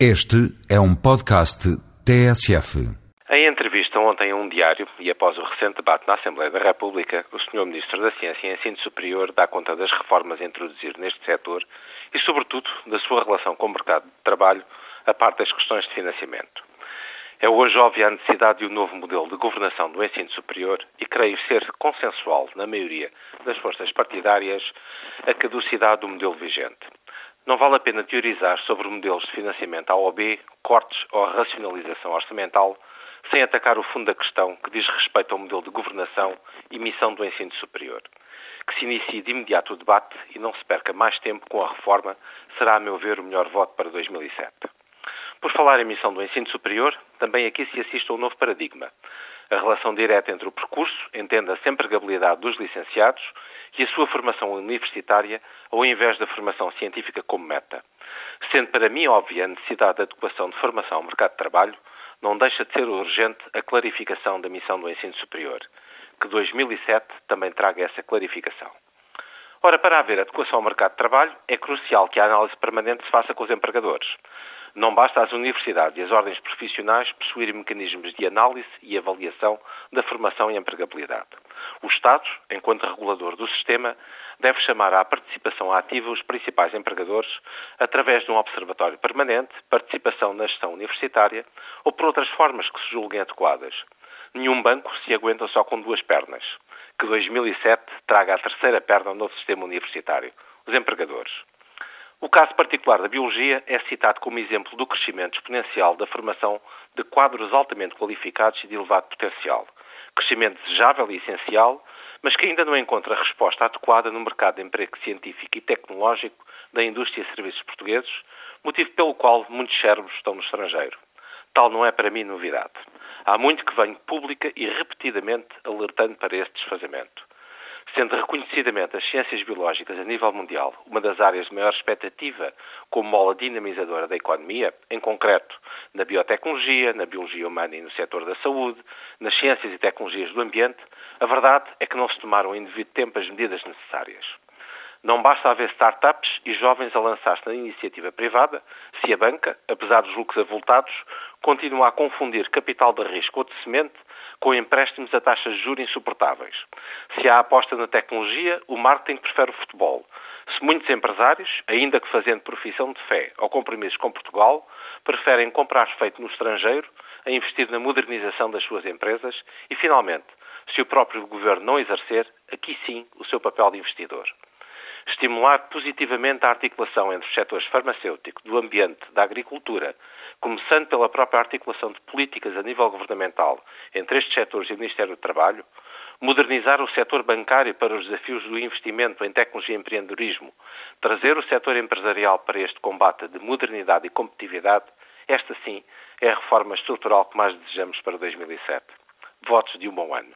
Este é um podcast TSF. Em entrevista ontem a um diário e após o recente debate na Assembleia da República, o Sr. Ministro da Ciência e Ensino Superior dá conta das reformas a introduzir neste setor e, sobretudo, da sua relação com o mercado de trabalho, a parte das questões de financiamento. É hoje óbvia a necessidade de um novo modelo de governação do ensino superior e creio ser consensual, na maioria das forças partidárias, a caducidade do modelo vigente. Não vale a pena teorizar sobre modelos de financiamento A ou B, cortes ou racionalização orçamental, sem atacar o fundo da questão que diz respeito ao modelo de governação e missão do ensino superior. Que se inicie de imediato o debate e não se perca mais tempo com a reforma, será, a meu ver, o melhor voto para 2007. Por falar em missão do ensino superior, também aqui se assiste a um novo paradigma. A relação direta entre o percurso, entenda-se a empregabilidade dos licenciados, e a sua formação universitária, ao invés da formação científica como meta. Sendo para mim óbvia a necessidade de adequação de formação ao mercado de trabalho, não deixa de ser urgente a clarificação da missão do ensino superior. Que 2007 também traga essa clarificação. Ora, para haver adequação ao mercado de trabalho, é crucial que a análise permanente se faça com os empregadores. Não basta às universidades e às ordens profissionais possuírem mecanismos de análise e avaliação da formação e empregabilidade. O Estado, enquanto regulador do sistema, deve chamar à participação ativa os principais empregadores através de um observatório permanente, participação na gestão universitária ou por outras formas que se julguem adequadas. Nenhum banco se aguenta só com duas pernas. Que 2007 traga a terceira perna ao novo sistema universitário, os empregadores. O caso particular da biologia é citado como exemplo do crescimento exponencial da formação de quadros altamente qualificados e de elevado potencial. Crescimento desejável e essencial, mas que ainda não encontra resposta adequada no mercado de emprego científico e tecnológico da indústria e serviços portugueses, motivo pelo qual muitos cérebros estão no estrangeiro. Tal não é para mim novidade. Há muito que venho pública e repetidamente alertando para este desfazamento sendo reconhecidamente as ciências biológicas a nível mundial uma das áreas de maior expectativa como mola dinamizadora da economia, em concreto na biotecnologia, na biologia humana e no setor da saúde, nas ciências e tecnologias do ambiente, a verdade é que não se tomaram em devido tempo as medidas necessárias. Não basta haver startups e jovens a lançar-se na iniciativa privada se a banca, apesar dos lucros avultados, continua a confundir capital de risco ou de semente com empréstimos a taxas de juros insuportáveis. Se há aposta na tecnologia, o marketing prefere o futebol. Se muitos empresários, ainda que fazendo profissão de fé ou compromissos com Portugal, preferem comprar feito no estrangeiro a investir na modernização das suas empresas e, finalmente, se o próprio governo não exercer, aqui sim o seu papel de investidor estimular positivamente a articulação entre os setores farmacêutico, do ambiente, da agricultura, começando pela própria articulação de políticas a nível governamental entre estes setores e o Ministério do Trabalho, modernizar o setor bancário para os desafios do investimento em tecnologia e empreendedorismo, trazer o setor empresarial para este combate de modernidade e competitividade, esta sim é a reforma estrutural que mais desejamos para 2007. Votos de um bom ano.